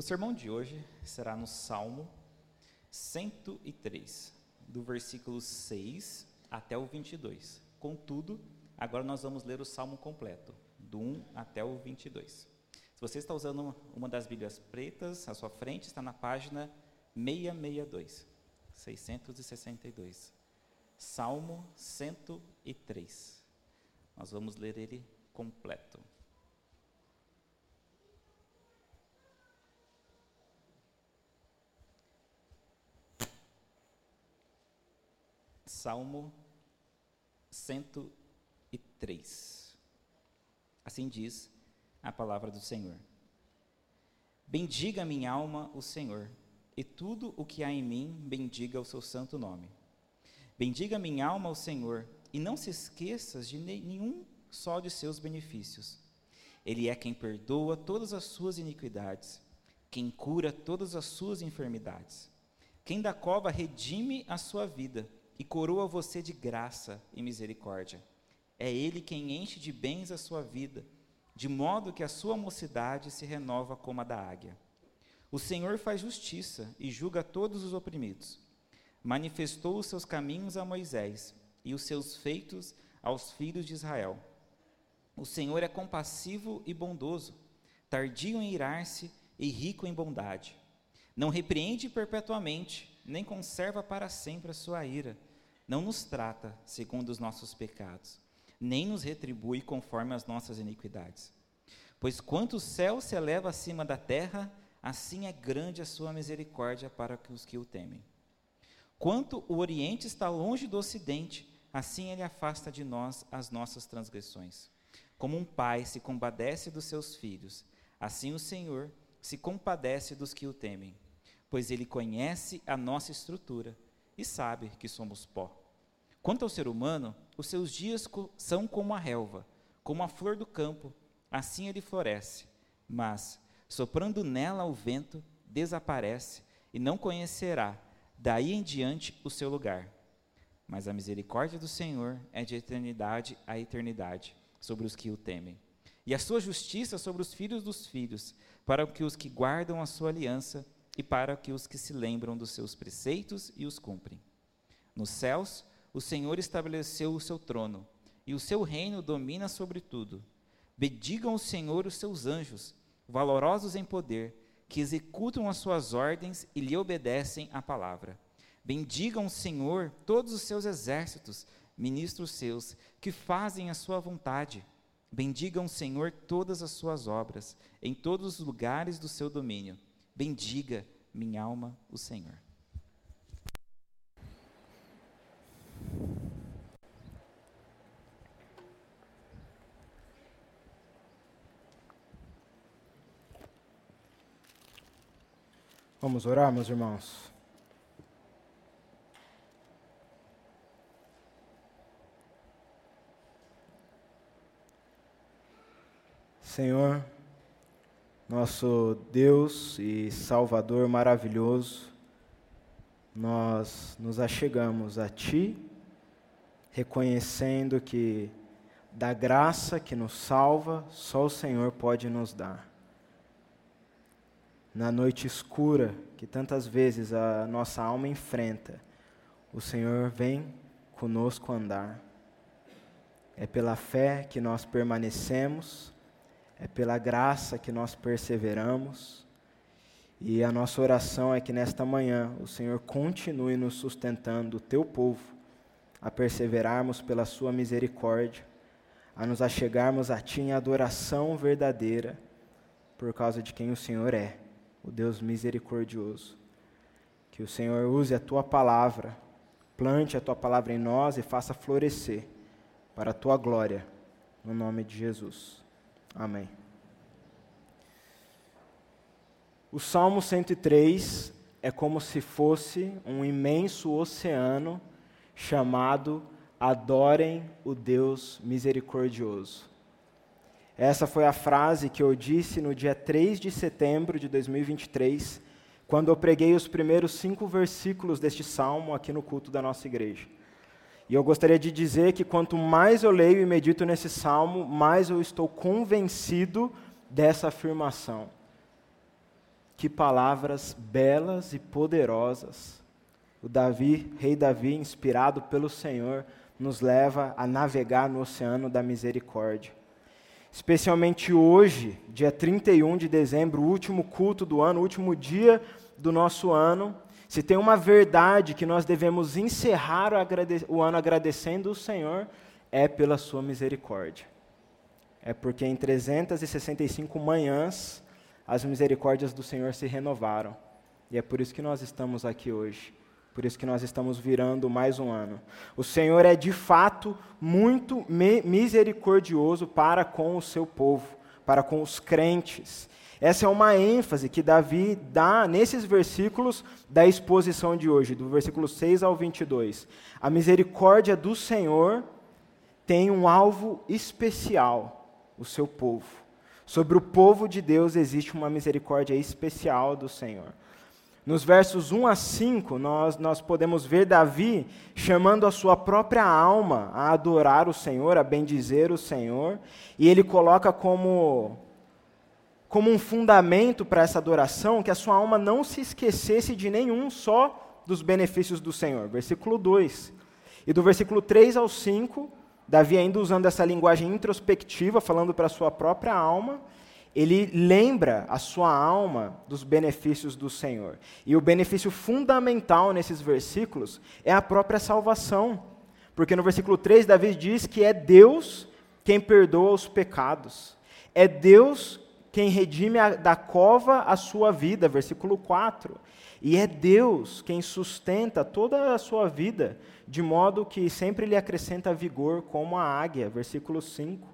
O sermão de hoje será no Salmo 103, do versículo 6 até o 22. Contudo, agora nós vamos ler o salmo completo, do 1 até o 22. Se você está usando uma das Bíblias pretas, à sua frente está na página 662, 662. Salmo 103. Nós vamos ler ele completo. Salmo 103. Assim diz a palavra do Senhor. Bendiga minha alma o Senhor, e tudo o que há em mim, bendiga o seu santo nome. Bendiga minha alma o Senhor, e não se esqueças de nenhum só de seus benefícios. Ele é quem perdoa todas as suas iniquidades, quem cura todas as suas enfermidades, quem da cova redime a sua vida e coroa você de graça e misericórdia. É Ele quem enche de bens a sua vida, de modo que a sua mocidade se renova como a da águia. O Senhor faz justiça e julga todos os oprimidos. Manifestou os seus caminhos a Moisés e os seus feitos aos filhos de Israel. O Senhor é compassivo e bondoso, tardio em irar-se e rico em bondade. Não repreende perpetuamente, nem conserva para sempre a sua ira não nos trata segundo os nossos pecados, nem nos retribui conforme as nossas iniquidades. Pois quanto o céu se eleva acima da terra, assim é grande a sua misericórdia para os que o temem. Quanto o Oriente está longe do Ocidente, assim ele afasta de nós as nossas transgressões. Como um pai se compadece dos seus filhos, assim o Senhor se compadece dos que o temem, pois ele conhece a nossa estrutura e sabe que somos pó. Quanto ao ser humano, os seus dias são como a relva, como a flor do campo, assim ele floresce. Mas, soprando nela o vento, desaparece e não conhecerá, daí em diante, o seu lugar. Mas a misericórdia do Senhor é de eternidade a eternidade sobre os que o temem. E a sua justiça sobre os filhos dos filhos, para que os que guardam a sua aliança e para que os que se lembram dos seus preceitos e os cumprem. Nos céus, o Senhor estabeleceu o seu trono, e o seu reino domina sobre tudo. Bendigam o Senhor os seus anjos, valorosos em poder, que executam as suas ordens e lhe obedecem à palavra. Bendigam o Senhor todos os seus exércitos, ministros seus, que fazem a sua vontade. Bendigam o Senhor todas as suas obras, em todos os lugares do seu domínio. Bendiga, minha alma, o Senhor. Vamos orar, meus irmãos. Senhor, nosso Deus e Salvador maravilhoso, nós nos achegamos a Ti, reconhecendo que da graça que nos salva, só o Senhor pode nos dar na noite escura que tantas vezes a nossa alma enfrenta, o Senhor vem conosco andar. É pela fé que nós permanecemos, é pela graça que nós perseveramos. E a nossa oração é que nesta manhã o Senhor continue nos sustentando, o teu povo, a perseverarmos pela sua misericórdia, a nos achegarmos a ti em adoração verdadeira, por causa de quem o Senhor é o Deus misericordioso. Que o Senhor use a tua palavra, plante a tua palavra em nós e faça florescer para a tua glória, no nome de Jesus. Amém. O Salmo 103 é como se fosse um imenso oceano chamado Adorem o Deus misericordioso. Essa foi a frase que eu disse no dia 3 de setembro de 2023, quando eu preguei os primeiros cinco versículos deste salmo aqui no culto da nossa igreja. E eu gostaria de dizer que quanto mais eu leio e medito nesse salmo, mais eu estou convencido dessa afirmação. Que palavras belas e poderosas. O Davi, rei Davi, inspirado pelo Senhor, nos leva a navegar no oceano da misericórdia. Especialmente hoje, dia 31 de dezembro, último culto do ano, último dia do nosso ano, se tem uma verdade que nós devemos encerrar o ano agradecendo o Senhor, é pela sua misericórdia. É porque em 365 manhãs as misericórdias do Senhor se renovaram. E é por isso que nós estamos aqui hoje. Por isso que nós estamos virando mais um ano. O Senhor é de fato muito misericordioso para com o seu povo, para com os crentes. Essa é uma ênfase que Davi dá nesses versículos da exposição de hoje, do versículo 6 ao 22. A misericórdia do Senhor tem um alvo especial, o seu povo. Sobre o povo de Deus existe uma misericórdia especial do Senhor. Nos versos 1 a 5, nós, nós podemos ver Davi chamando a sua própria alma a adorar o Senhor, a bendizer o Senhor, e ele coloca como, como um fundamento para essa adoração que a sua alma não se esquecesse de nenhum só dos benefícios do Senhor. Versículo 2. E do versículo 3 ao 5, Davi, ainda usando essa linguagem introspectiva, falando para a sua própria alma, ele lembra a sua alma dos benefícios do Senhor. E o benefício fundamental nesses versículos é a própria salvação. Porque no versículo 3, Davi diz que é Deus quem perdoa os pecados. É Deus quem redime a, da cova a sua vida, versículo 4. E é Deus quem sustenta toda a sua vida, de modo que sempre lhe acrescenta vigor como a águia, versículo 5.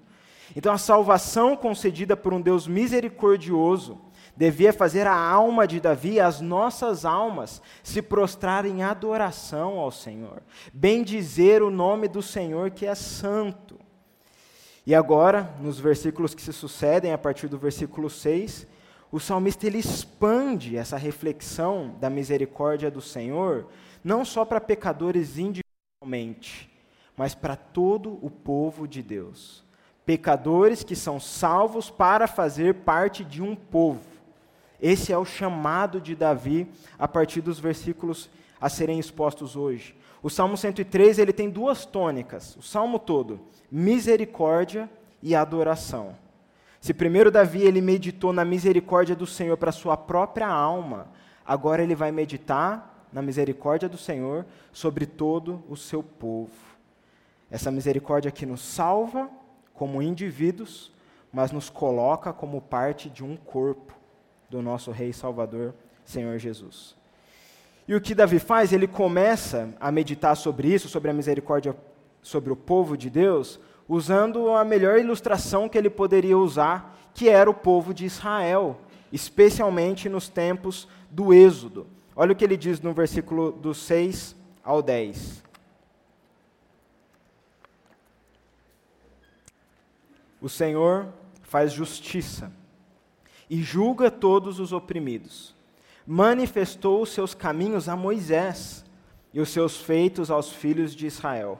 Então, a salvação concedida por um Deus misericordioso devia fazer a alma de Davi, as nossas almas, se prostrar em adoração ao Senhor, bendizer o nome do Senhor que é santo. E agora, nos versículos que se sucedem, a partir do versículo 6, o salmista ele expande essa reflexão da misericórdia do Senhor, não só para pecadores individualmente, mas para todo o povo de Deus pecadores que são salvos para fazer parte de um povo. Esse é o chamado de Davi a partir dos versículos a serem expostos hoje. O Salmo 103 ele tem duas tônicas, o salmo todo, misericórdia e adoração. Se primeiro Davi ele meditou na misericórdia do Senhor para sua própria alma, agora ele vai meditar na misericórdia do Senhor sobre todo o seu povo. Essa misericórdia que nos salva como indivíduos, mas nos coloca como parte de um corpo do nosso Rei Salvador, Senhor Jesus. E o que Davi faz? Ele começa a meditar sobre isso, sobre a misericórdia sobre o povo de Deus, usando a melhor ilustração que ele poderia usar, que era o povo de Israel, especialmente nos tempos do Êxodo. Olha o que ele diz no versículo do 6 ao 10. O Senhor faz justiça e julga todos os oprimidos. Manifestou os seus caminhos a Moisés e os seus feitos aos filhos de Israel.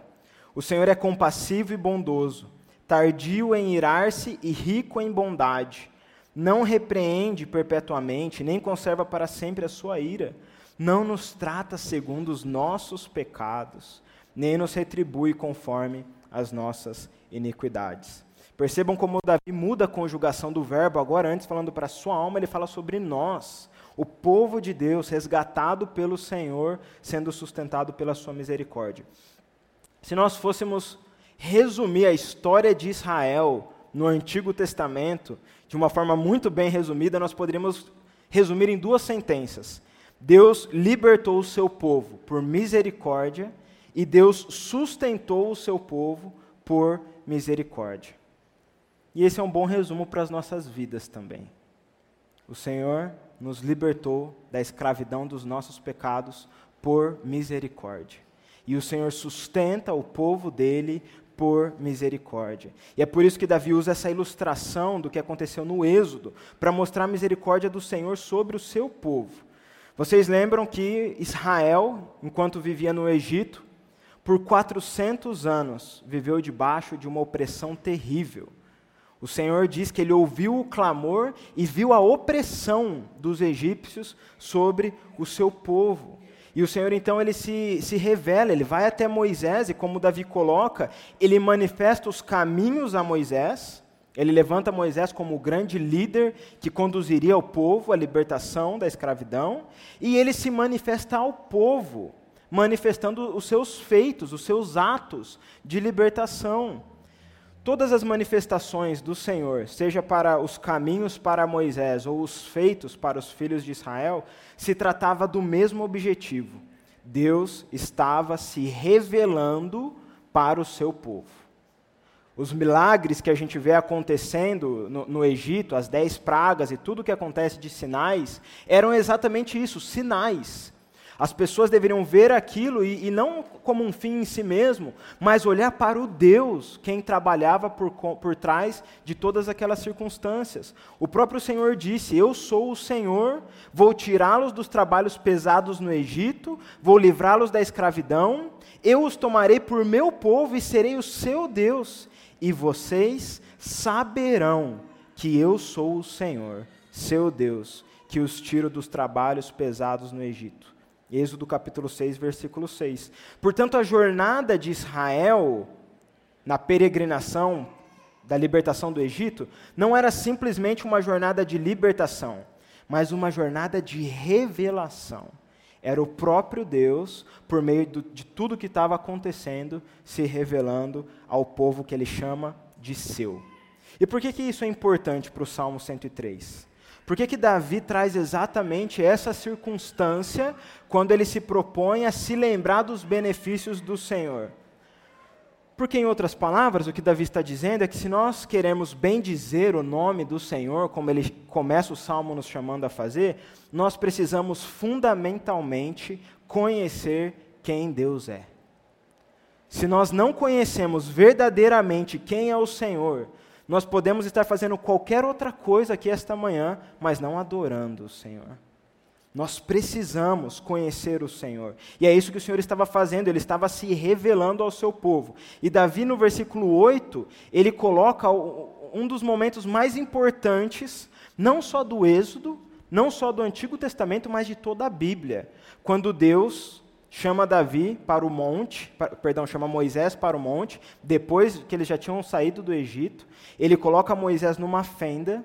O Senhor é compassivo e bondoso, tardio em irar-se e rico em bondade. Não repreende perpetuamente, nem conserva para sempre a sua ira. Não nos trata segundo os nossos pecados, nem nos retribui conforme as nossas iniquidades. Percebam como Davi muda a conjugação do verbo, agora antes falando para sua alma, ele fala sobre nós, o povo de Deus, resgatado pelo Senhor, sendo sustentado pela sua misericórdia. Se nós fôssemos resumir a história de Israel no Antigo Testamento, de uma forma muito bem resumida, nós poderíamos resumir em duas sentenças. Deus libertou o seu povo por misericórdia e Deus sustentou o seu povo por misericórdia. E esse é um bom resumo para as nossas vidas também. O Senhor nos libertou da escravidão dos nossos pecados por misericórdia. E o Senhor sustenta o povo dele por misericórdia. E é por isso que Davi usa essa ilustração do que aconteceu no Êxodo, para mostrar a misericórdia do Senhor sobre o seu povo. Vocês lembram que Israel, enquanto vivia no Egito, por 400 anos viveu debaixo de uma opressão terrível O Senhor diz que ele ouviu o clamor e viu a opressão dos egípcios sobre o seu povo. E o Senhor então ele se, se revela, ele vai até Moisés e, como Davi coloca, ele manifesta os caminhos a Moisés. Ele levanta Moisés como o grande líder que conduziria o povo à libertação da escravidão, e ele se manifesta ao povo, manifestando os seus feitos, os seus atos de libertação. Todas as manifestações do Senhor, seja para os caminhos para Moisés ou os feitos para os filhos de Israel, se tratava do mesmo objetivo. Deus estava se revelando para o seu povo. Os milagres que a gente vê acontecendo no, no Egito, as dez pragas e tudo que acontece de sinais, eram exatamente isso, sinais as pessoas deveriam ver aquilo e, e, não como um fim em si mesmo, mas olhar para o Deus, quem trabalhava por, por trás de todas aquelas circunstâncias. O próprio Senhor disse: Eu sou o Senhor, vou tirá-los dos trabalhos pesados no Egito, vou livrá-los da escravidão, eu os tomarei por meu povo e serei o seu Deus, e vocês saberão que eu sou o Senhor, seu Deus, que os tiro dos trabalhos pesados no Egito. Êxodo capítulo 6, versículo 6. Portanto, a jornada de Israel na peregrinação da libertação do Egito não era simplesmente uma jornada de libertação, mas uma jornada de revelação. Era o próprio Deus, por meio do, de tudo que estava acontecendo, se revelando ao povo que ele chama de seu. E por que, que isso é importante para o Salmo 103? Por que, que Davi traz exatamente essa circunstância quando ele se propõe a se lembrar dos benefícios do Senhor? Porque, em outras palavras, o que Davi está dizendo é que se nós queremos bem dizer o nome do Senhor, como ele começa o salmo nos chamando a fazer, nós precisamos fundamentalmente conhecer quem Deus é. Se nós não conhecemos verdadeiramente quem é o Senhor, nós podemos estar fazendo qualquer outra coisa aqui esta manhã, mas não adorando o Senhor. Nós precisamos conhecer o Senhor. E é isso que o Senhor estava fazendo, ele estava se revelando ao seu povo. E Davi, no versículo 8, ele coloca um dos momentos mais importantes, não só do Êxodo, não só do Antigo Testamento, mas de toda a Bíblia. Quando Deus chama Davi para o monte, perdão, chama Moisés para o monte, depois que eles já tinham saído do Egito, ele coloca Moisés numa fenda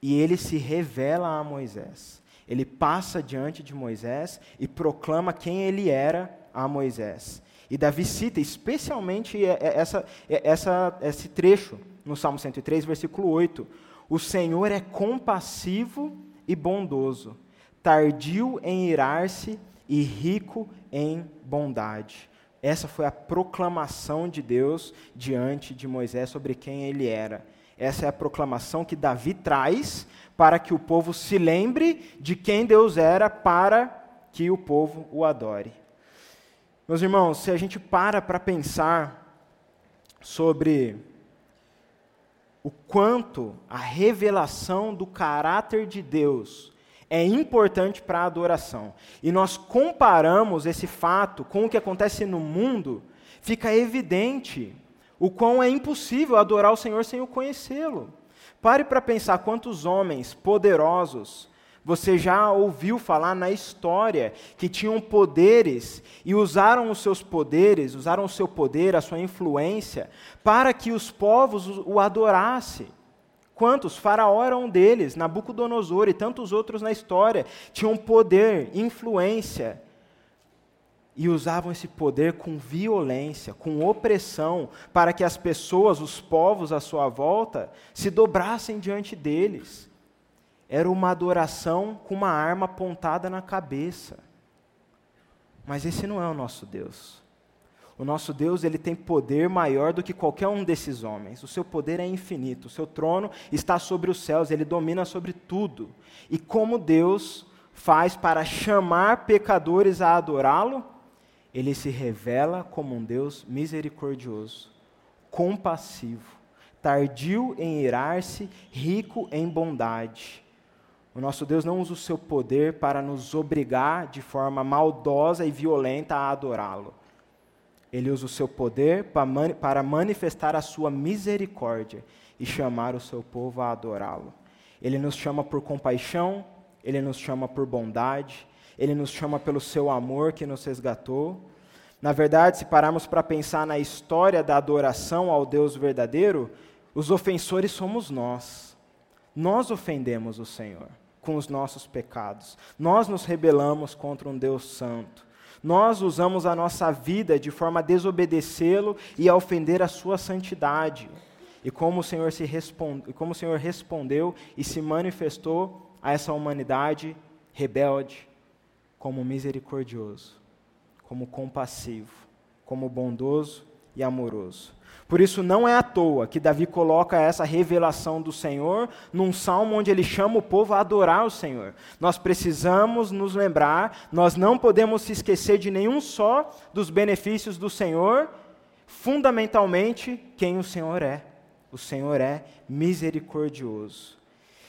e ele se revela a Moisés. Ele passa diante de Moisés e proclama quem ele era a Moisés. E Davi cita especialmente essa, essa, esse trecho no Salmo 103, versículo 8. O Senhor é compassivo e bondoso, tardio em irar-se e rico em bondade. Essa foi a proclamação de Deus diante de Moisés sobre quem ele era. Essa é a proclamação que Davi traz para que o povo se lembre de quem Deus era para que o povo o adore. Meus irmãos, se a gente para para pensar sobre o quanto a revelação do caráter de Deus é importante para a adoração, e nós comparamos esse fato com o que acontece no mundo, fica evidente o quão é impossível adorar o Senhor sem o conhecê-lo. Pare para pensar quantos homens poderosos você já ouviu falar na história que tinham poderes e usaram os seus poderes, usaram o seu poder, a sua influência, para que os povos o adorassem. Quantos? Faraó era um deles, Nabucodonosor e tantos outros na história tinham poder, influência e usavam esse poder com violência, com opressão, para que as pessoas, os povos à sua volta, se dobrassem diante deles. Era uma adoração com uma arma apontada na cabeça. Mas esse não é o nosso Deus. O nosso Deus, ele tem poder maior do que qualquer um desses homens. O seu poder é infinito. O seu trono está sobre os céus, ele domina sobre tudo. E como Deus faz para chamar pecadores a adorá-lo? Ele se revela como um Deus misericordioso, compassivo, tardio em irar-se, rico em bondade. O nosso Deus não usa o seu poder para nos obrigar de forma maldosa e violenta a adorá-lo. Ele usa o seu poder para manifestar a sua misericórdia, e chamar o seu povo a adorá-lo. Ele nos chama por compaixão, ele nos chama por bondade, ele nos chama pelo seu amor que nos resgatou. Na verdade, se pararmos para pensar na história da adoração ao Deus verdadeiro, os ofensores somos nós. Nós ofendemos o Senhor com os nossos pecados. Nós nos rebelamos contra um Deus santo. Nós usamos a nossa vida de forma a desobedecê-lo e a ofender a sua santidade. E como o Senhor se responde, como o Senhor respondeu e se manifestou a essa humanidade rebelde como misericordioso, como compassivo, como bondoso e amoroso. Por isso não é à toa que Davi coloca essa revelação do Senhor num salmo onde ele chama o povo a adorar o Senhor. Nós precisamos nos lembrar, nós não podemos se esquecer de nenhum só dos benefícios do Senhor, fundamentalmente quem o Senhor é. O Senhor é misericordioso.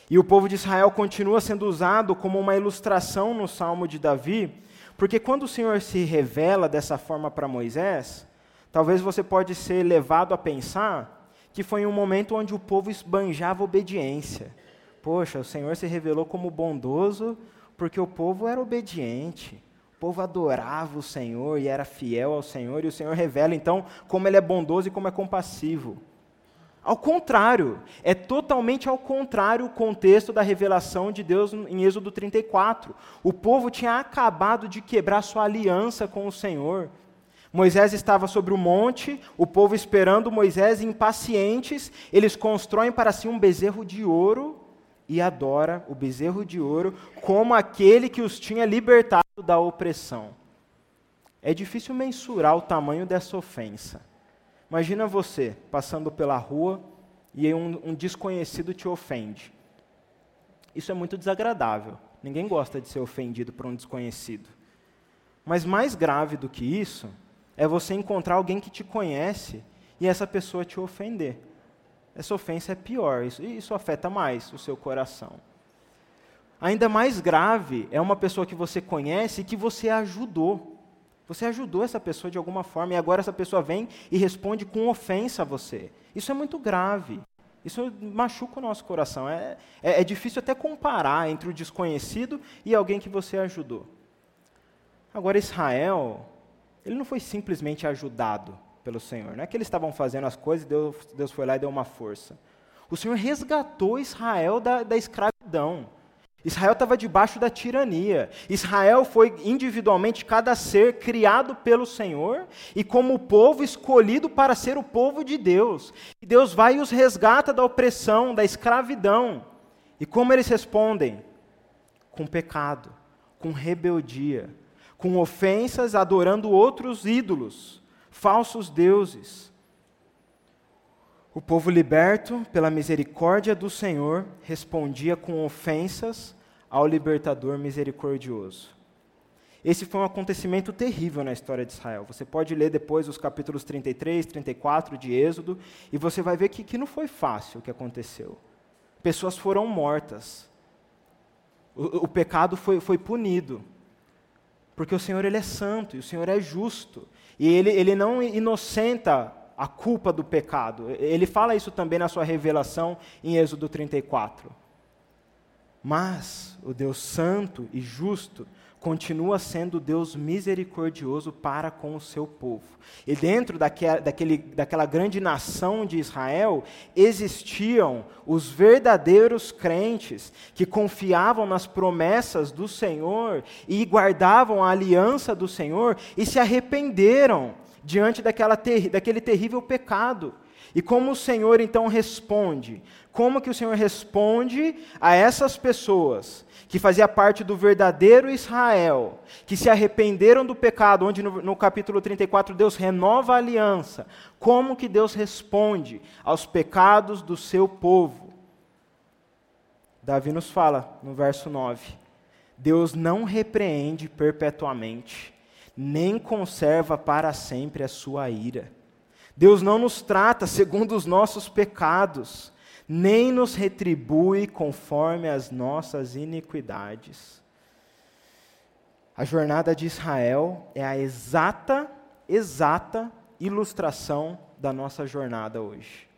E o povo de Israel continua sendo usado como uma ilustração no salmo de Davi, porque quando o Senhor se revela dessa forma para Moisés, Talvez você pode ser levado a pensar que foi um momento onde o povo esbanjava obediência. Poxa, o Senhor se revelou como bondoso porque o povo era obediente. O povo adorava o Senhor e era fiel ao Senhor, e o Senhor revela então como ele é bondoso e como é compassivo. Ao contrário, é totalmente ao contrário o contexto da revelação de Deus em Êxodo 34. O povo tinha acabado de quebrar sua aliança com o Senhor. Moisés estava sobre o monte, o povo esperando Moisés, impacientes, eles constroem para si um bezerro de ouro e adora o bezerro de ouro como aquele que os tinha libertado da opressão. É difícil mensurar o tamanho dessa ofensa. Imagina você passando pela rua e um, um desconhecido te ofende. Isso é muito desagradável. Ninguém gosta de ser ofendido por um desconhecido. Mas mais grave do que isso é você encontrar alguém que te conhece e essa pessoa te ofender. Essa ofensa é pior, isso, isso afeta mais o seu coração. Ainda mais grave é uma pessoa que você conhece e que você ajudou. Você ajudou essa pessoa de alguma forma e agora essa pessoa vem e responde com ofensa a você. Isso é muito grave. Isso machuca o nosso coração. É, é, é difícil até comparar entre o desconhecido e alguém que você ajudou. Agora, Israel ele não foi simplesmente ajudado pelo Senhor. Não é que eles estavam fazendo as coisas e Deus, Deus foi lá e deu uma força. O Senhor resgatou Israel da, da escravidão. Israel estava debaixo da tirania. Israel foi individualmente cada ser criado pelo Senhor e como povo escolhido para ser o povo de Deus. E Deus vai e os resgata da opressão, da escravidão. E como eles respondem? Com pecado, com rebeldia, com ofensas, adorando outros ídolos, falsos deuses. O povo liberto pela misericórdia do Senhor respondia com ofensas ao libertador misericordioso. Esse foi um acontecimento terrível na história de Israel. Você pode ler depois os capítulos 33, 34 de Êxodo, e você vai ver que, que não foi fácil o que aconteceu. Pessoas foram mortas. O, o pecado foi, foi punido. Porque o Senhor ele é santo e o Senhor é justo. E ele, ele não inocenta a culpa do pecado. Ele fala isso também na sua revelação em Êxodo 34. Mas o Deus santo e justo continua sendo Deus misericordioso para com o seu povo. E dentro daquela, daquele, daquela grande nação de Israel, existiam os verdadeiros crentes que confiavam nas promessas do Senhor e guardavam a aliança do Senhor e se arrependeram diante daquela ter, daquele terrível pecado. E como o Senhor então responde? Como que o Senhor responde a essas pessoas que fazia parte do verdadeiro Israel, que se arrependeram do pecado, onde no, no, capítulo 34 Deus renova a aliança. Como que Deus responde aos pecados do seu povo? Davi nos fala no verso 9: Deus não repreende perpetuamente, nem conserva para sempre a sua ira. Deus não nos trata segundo os nossos pecados nem nos retribui conforme as nossas iniquidades. A jornada de Israel é a exata, exata ilustração da nossa jornada hoje.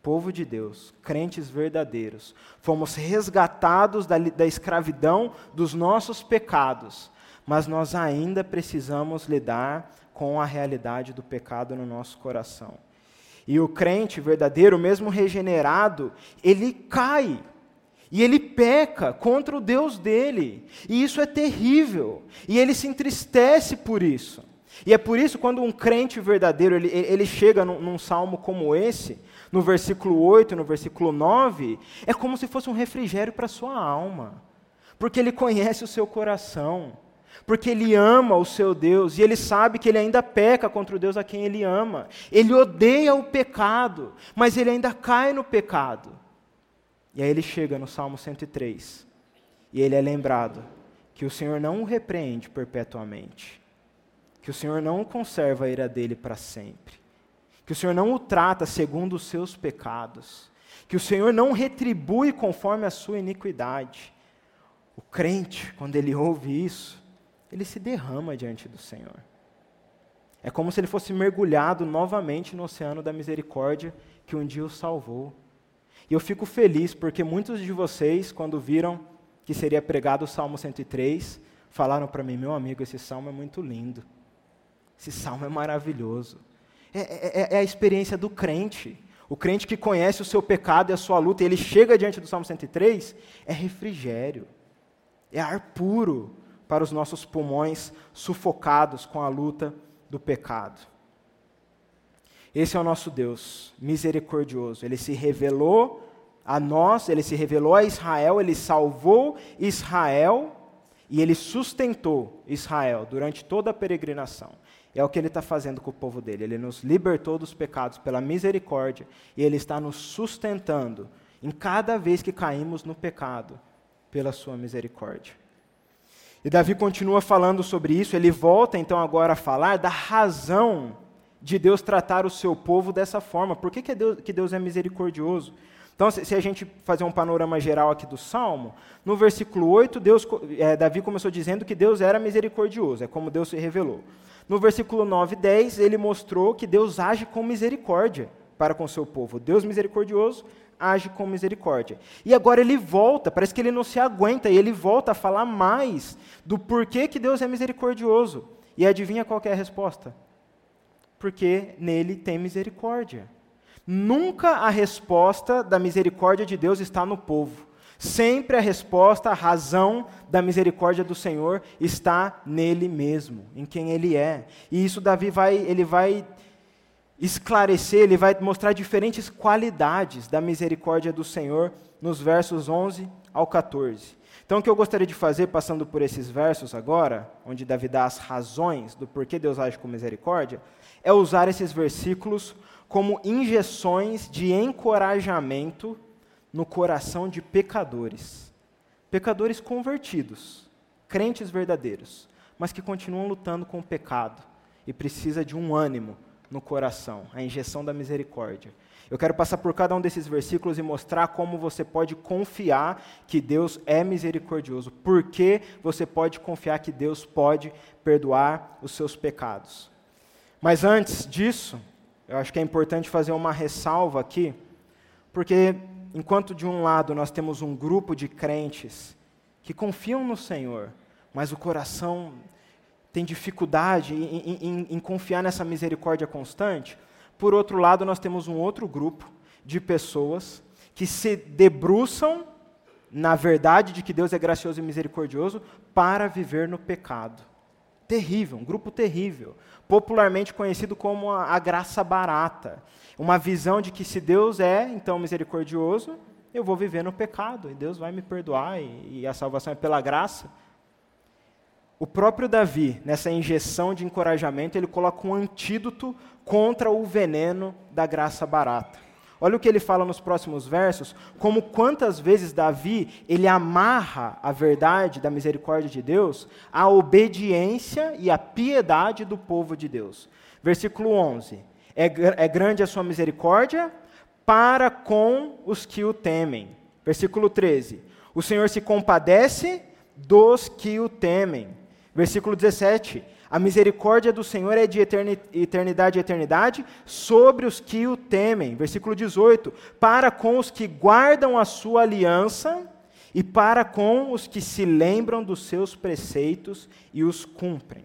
povo de Deus, crentes verdadeiros, fomos resgatados da, da escravidão dos nossos pecados, mas nós ainda precisamos lidar com a realidade do pecado no nosso coração. E o crente verdadeiro, mesmo regenerado, ele cai. E ele peca contra o Deus dele. E isso é terrível. E ele se entristece por isso. E é por isso, quando um crente verdadeiro ele, ele chega num, num salmo como esse, no versículo 8, no versículo 9, é como se fosse um refrigério para sua alma. Porque ele conhece o seu coração. Porque ele ama o seu Deus e ele sabe que ele ainda peca contra o Deus a quem ele ama. Ele odeia o pecado, mas ele ainda cai no pecado. E aí ele chega no Salmo 103 e ele é lembrado que o Senhor não o repreende perpetuamente, que o Senhor não conserva a ira dele para sempre, que o Senhor não o trata segundo os seus pecados, que o Senhor não retribui conforme a sua iniquidade. O crente, quando ele ouve isso, ele se derrama diante do Senhor. É como se ele fosse mergulhado novamente no oceano da misericórdia que um dia o salvou. E eu fico feliz porque muitos de vocês, quando viram que seria pregado o Salmo 103, falaram para mim: meu amigo, esse salmo é muito lindo. Esse salmo é maravilhoso. É, é, é, é, a experiência do crente. O crente que conhece o seu pecado e a sua luta, e ele chega diante do Salmo 103, é refrigério, é ar puro para os nossos pulmões sufocados com a luta do pecado. Esse é o nosso Deus, misericordioso. Ele se revelou a nós, ele se revelou a Israel, ele salvou Israel e ele sustentou Israel durante toda a peregrinação. É o que ele está fazendo com o povo dele. Ele nos libertou dos pecados pela misericórdia e ele está nos sustentando em cada vez que caímos no pecado pela sua misericórdia. E Davi continua falando sobre isso, ele volta então agora a falar da razão de Deus tratar o seu povo dessa forma. Por que, que, é Deus, que Deus é misericordioso? Então, se, a gente fazer um panorama geral aqui do Salmo, no versículo 8, Deus, é, Davi começou dizendo que Deus era misericordioso, é como Deus se revelou. No versículo 9 e 10, ele mostrou que Deus age com misericórdia para com o seu povo. Deus misericordioso age com misericórdia. E agora ele volta, parece que ele não se aguenta, e ele volta a falar mais do porquê que Deus é misericordioso. E adivinha qual é a resposta? porque nele tem misericórdia. Nunca a resposta da misericórdia de Deus está no povo. Sempre a resposta, a razão da misericórdia do Senhor está nele mesmo, em quem ele é. E isso Davi vai, ele vai esclarecer, ele vai mostrar diferentes qualidades da misericórdia do Senhor nos versos 11 ao 14. Então, o que eu gostaria de fazer, passando por esses versos agora, onde Davi dá as razões do porquê Deus age com misericórdia, é usar esses versículos como injeções de encorajamento no coração de pecadores. Pecadores convertidos, crentes verdadeiros, mas que continuam lutando com o pecado e precisa de um ânimo no coração, a injeção da misericórdia. Eu quero passar por cada um desses versículos e mostrar como você pode confiar que Deus é misericordioso, por que você pode confiar que Deus pode perdoar os seus pecados. Mas antes disso, eu acho que é importante fazer uma ressalva aqui, porque enquanto de um lado nós temos um grupo de crentes que confiam no Senhor, mas o coração tem dificuldade em, em, em, confiar nessa misericórdia constante, por outro lado, nós temos um outro grupo de pessoas que se debruçam na verdade de que Deus é gracioso e misericordioso para viver no pecado. Terrível, um grupo terrível, popularmente conhecido como a, a graça barata. Uma visão de que se Deus é, então, misericordioso, eu vou viver no pecado, e Deus vai me perdoar, e, e a salvação é pela graça. O próprio Davi, nessa injeção de encorajamento, ele coloca um antídoto contra o veneno da graça barata. Olha o que ele fala nos próximos versos, como quantas vezes Davi, ele amarra a verdade da misericórdia de Deus à obediência e à piedade do povo de Deus. Versículo 11. É, é grande a sua misericórdia para com os que o temem. Versículo 13. O Senhor se compadece dos que o temem. Versículo 17. A misericórdia do Senhor é de eternidade a eternidade sobre os que o temem. Versículo 18: Para com os que guardam a sua aliança e para com os que se lembram dos seus preceitos e os cumprem.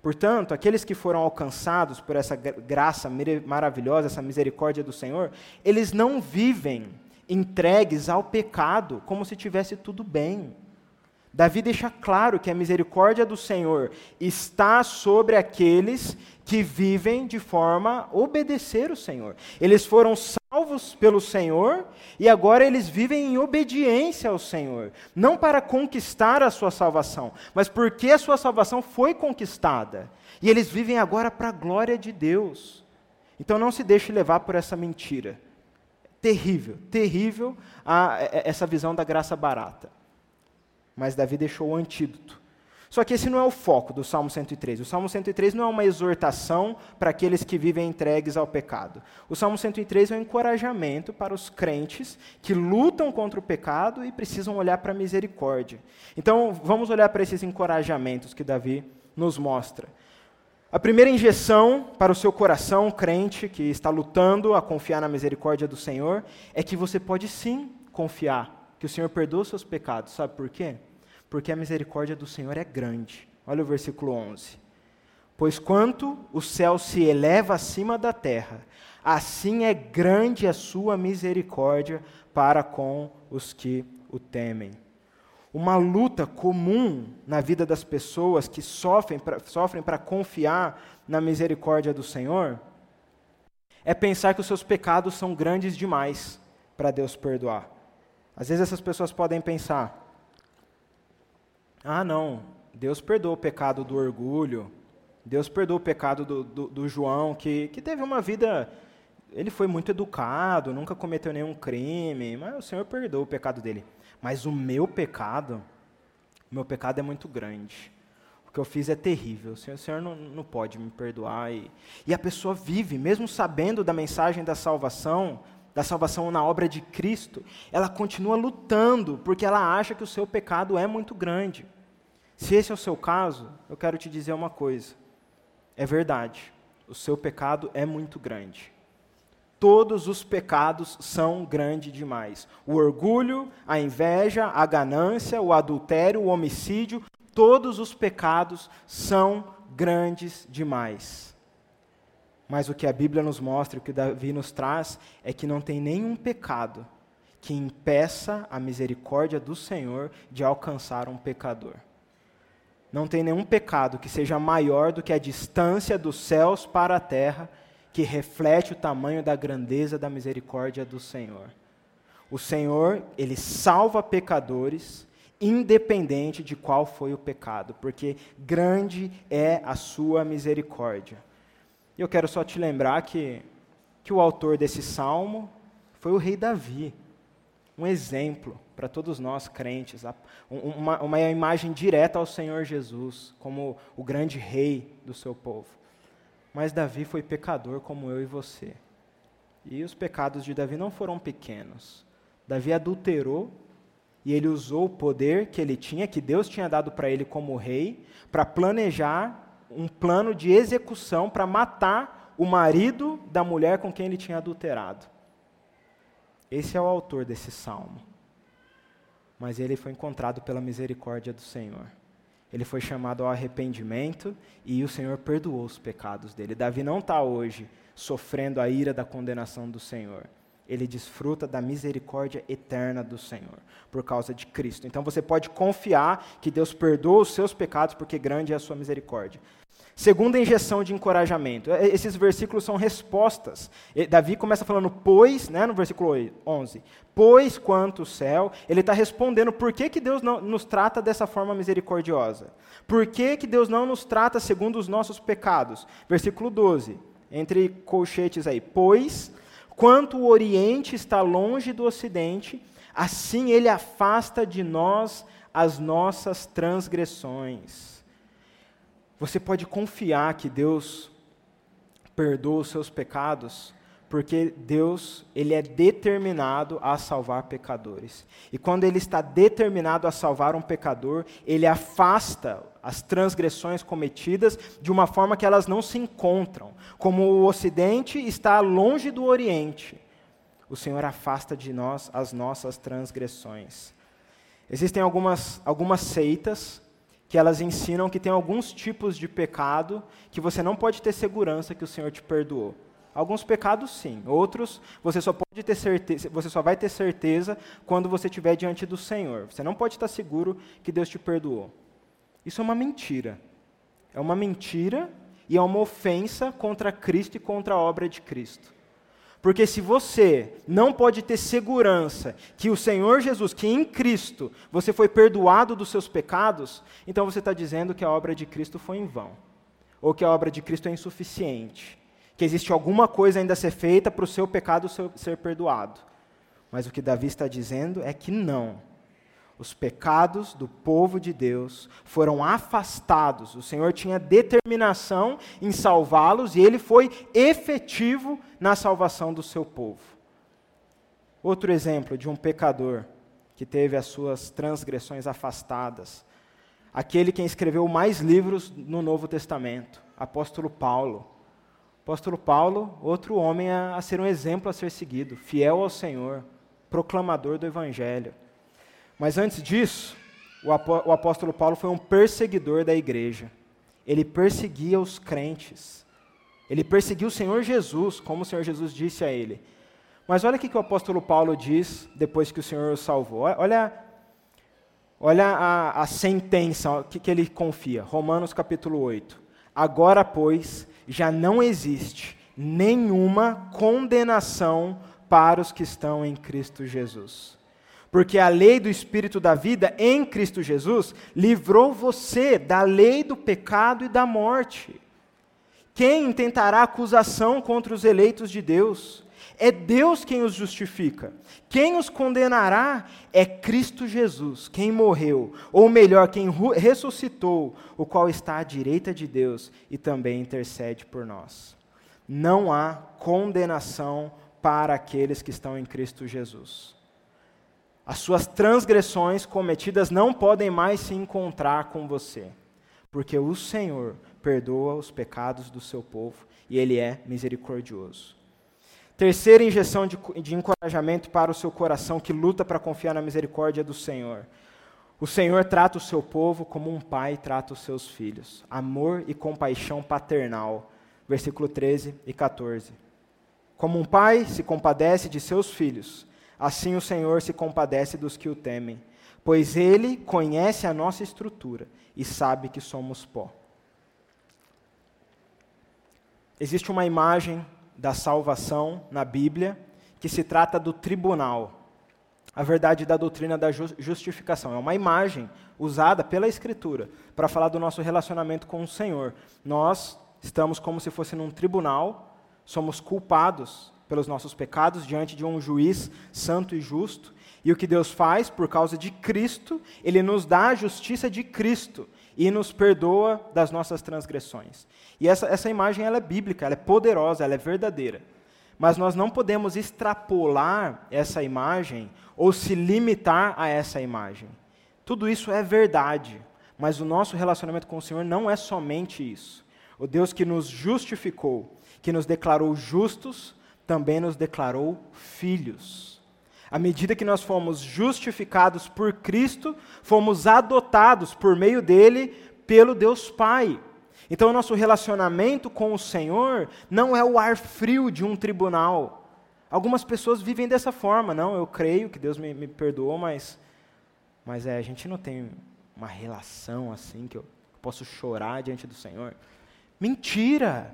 Portanto, aqueles que foram alcançados por essa graça maravilhosa, essa misericórdia do Senhor, eles não vivem entregues ao pecado como se tivesse tudo bem. Davi deixa claro que a misericórdia do Senhor está sobre aqueles que vivem de forma a obedecer o Senhor. Eles foram salvos pelo Senhor e agora eles vivem em obediência ao Senhor, não para conquistar a sua salvação, mas porque a sua salvação foi conquistada. E eles vivem agora para a glória de Deus. Então não se deixe levar por essa mentira. Terrível, terrível a, essa visão da graça barata mas Davi deixou o antídoto. Só que esse não é o foco do Salmo 103. O Salmo 103 não é uma exortação para aqueles que vivem entregues ao pecado. O Salmo 103 é um encorajamento para os crentes que lutam contra o pecado e precisam olhar para a misericórdia. Então, vamos olhar para esses encorajamentos que Davi nos mostra. A primeira injeção para o seu coração, crente que está lutando a confiar na misericórdia do Senhor, é que você pode sim confiar que o Senhor perdoa os seus pecados. Sabe por quê? Porque a misericórdia do Senhor é grande. Olha o versículo 11. Pois quanto o céu se eleva acima da terra, assim é grande a sua misericórdia para com os que o temem. Uma luta comum na vida das pessoas que sofrem para sofrem confiar na misericórdia do Senhor é pensar que os seus pecados são grandes demais para Deus perdoar. Às vezes essas pessoas podem pensar: ah, não, Deus perdoa o pecado do orgulho, Deus perdoa o pecado do, do, do João, que, que teve uma vida. Ele foi muito educado, nunca cometeu nenhum crime, mas o Senhor perdoa o pecado dele. Mas o meu pecado, o meu pecado é muito grande. O que eu fiz é terrível. O Senhor, o Senhor não, não pode me perdoar. E, e a pessoa vive, mesmo sabendo da mensagem da salvação, da salvação na obra de Cristo, ela continua lutando, porque ela acha que o seu pecado é muito grande. Se esse é o seu caso, eu quero te dizer uma coisa. É verdade, o seu pecado é muito grande. Todos os pecados são grandes demais. O orgulho, a inveja, a ganância, o adultério, o homicídio, todos os pecados são grandes demais. Mas o que a Bíblia nos mostra, o que Davi nos traz, é que não tem nenhum pecado que impeça a misericórdia do Senhor de alcançar um pecador. Não tem nenhum pecado que seja maior do que a distância dos céus para a terra, que reflete o tamanho da grandeza da misericórdia do Senhor. O Senhor, ele salva pecadores, independente de qual foi o pecado, porque grande é a sua misericórdia. E eu quero só te lembrar que, que o autor desse salmo foi o rei Davi um exemplo para todos nós crentes, uma, uma imagem direta ao Senhor Jesus, como o grande rei do seu povo. Mas Davi foi pecador como eu e você. E os pecados de Davi não foram pequenos. Davi adulterou e ele usou o poder que ele tinha, que Deus tinha dado para ele como rei, para planejar um plano de execução para matar o marido da mulher com quem ele tinha adulterado. Esse é o autor desse salmo. Mas ele foi encontrado pela misericórdia do Senhor. Ele foi chamado ao arrependimento e o Senhor perdoou os pecados dele. Davi não está hoje sofrendo a ira da condenação do Senhor. Ele desfruta da misericórdia eterna do Senhor, por causa de Cristo. Então você pode confiar que Deus perdoa os seus pecados, porque grande é a sua misericórdia. Segunda injeção de encorajamento. Esses versículos são respostas. Davi começa falando, pois, né, no versículo 11, pois quanto o céu, ele está respondendo por que, que Deus não nos trata dessa forma misericordiosa. Por que, que Deus não nos trata segundo os nossos pecados? Versículo 12, entre colchetes aí, pois quanto o Oriente está longe do Ocidente, assim ele afasta de nós as nossas transgressões. Você pode confiar que Deus perdoa os seus pecados, Porque Deus, ele é determinado a salvar pecadores. E quando ele está determinado a salvar um pecador, ele afasta as transgressões cometidas de uma forma que elas não se encontram. Como o ocidente está longe do oriente, o Senhor afasta de nós as nossas transgressões. Existem algumas, algumas seitas que elas ensinam que tem alguns tipos de pecado que você não pode ter segurança que o Senhor te perdoou. Alguns pecados sim, outros você só pode ter certeza, você só vai ter certeza quando você estiver diante do Senhor. Você não pode estar seguro que Deus te perdoou. Isso é uma mentira. É uma mentira e é uma ofensa contra Cristo e contra a obra de Cristo. Porque se você não pode ter segurança que o Senhor Jesus, que em Cristo você foi perdoado dos seus pecados, então você está dizendo que a obra de Cristo foi em vão. Ou que a obra de Cristo é insuficiente que existe alguma coisa ainda a ser feita para o seu pecado ser perdoado. Mas o que Davi está dizendo é que não. Os pecados do povo de Deus foram afastados. O Senhor tinha determinação em salvá-los e ele foi efetivo na salvação do seu povo. Outro exemplo de um pecador que teve as suas transgressões afastadas. Aquele que escreveu mais livros no Novo Testamento, apóstolo Paulo. Apóstolo Paulo, outro homem a, a ser um exemplo a ser seguido, fiel ao Senhor, proclamador do Evangelho. Mas antes disso, o apóstolo Paulo foi um perseguidor da igreja. Ele perseguia os crentes. Ele perseguiu o Senhor Jesus, como o Senhor Jesus disse a ele. Mas olha o que o apóstolo Paulo diz depois que o Senhor o salvou. Olha, olha a, a sentença que, que ele confia. Romanos capítulo 8. Agora, pois, já não existe nenhuma condenação para os que estão em Cristo Jesus. Porque a lei do Espírito da vida em Cristo Jesus livrou você da lei do pecado e da morte. Quem intentará acusação contra os eleitos de Deus? É Deus quem os justifica. Quem os condenará é Cristo Jesus, quem morreu, ou melhor, quem ressuscitou, o qual está à direita de Deus e também intercede por nós. Não há condenação para aqueles que estão em Cristo Jesus. As suas transgressões cometidas não podem mais se encontrar com você, porque o Senhor perdoa os pecados do seu povo e ele é misericordioso. Terceira injeção de, de encorajamento para o seu coração que luta para confiar na misericórdia do Senhor. O Senhor trata o seu povo como um pai trata os seus filhos. Amor e compaixão paternal. Versículo 13 e 14. Como um pai se compadece de seus filhos, assim o Senhor se compadece dos que o temem, pois ele conhece a nossa estrutura e sabe que somos pó. Existe uma imagem da salvação na Bíblia, que se trata do tribunal. A verdade da doutrina da justificação é uma imagem usada pela Escritura para falar do nosso relacionamento com o Senhor. Nós estamos como se fosse num tribunal, somos culpados pelos nossos pecados diante de um juiz santo e justo. E o que Deus faz, por causa de Cristo, Ele nos dá a justiça de Cristo e nos perdoa das nossas transgressões. E essa, essa imagem ela é bíblica, ela é poderosa, ela é verdadeira. Mas nós não podemos extrapolar essa imagem ou se limitar a essa imagem. Tudo isso é verdade, mas o nosso relacionamento com o Senhor não é somente isso. O Deus que nos justificou, que nos declarou justos, também nos declarou filhos. À medida que nós fomos justificados por Cristo, fomos adotados por meio dele pelo Deus Pai. Então, o nosso relacionamento com o Senhor não é o ar frio de um tribunal. Algumas pessoas vivem dessa forma. Não, eu creio que Deus me, me perdoou, mas, mas é, a gente não tem uma relação assim que eu posso chorar diante do Senhor. Mentira!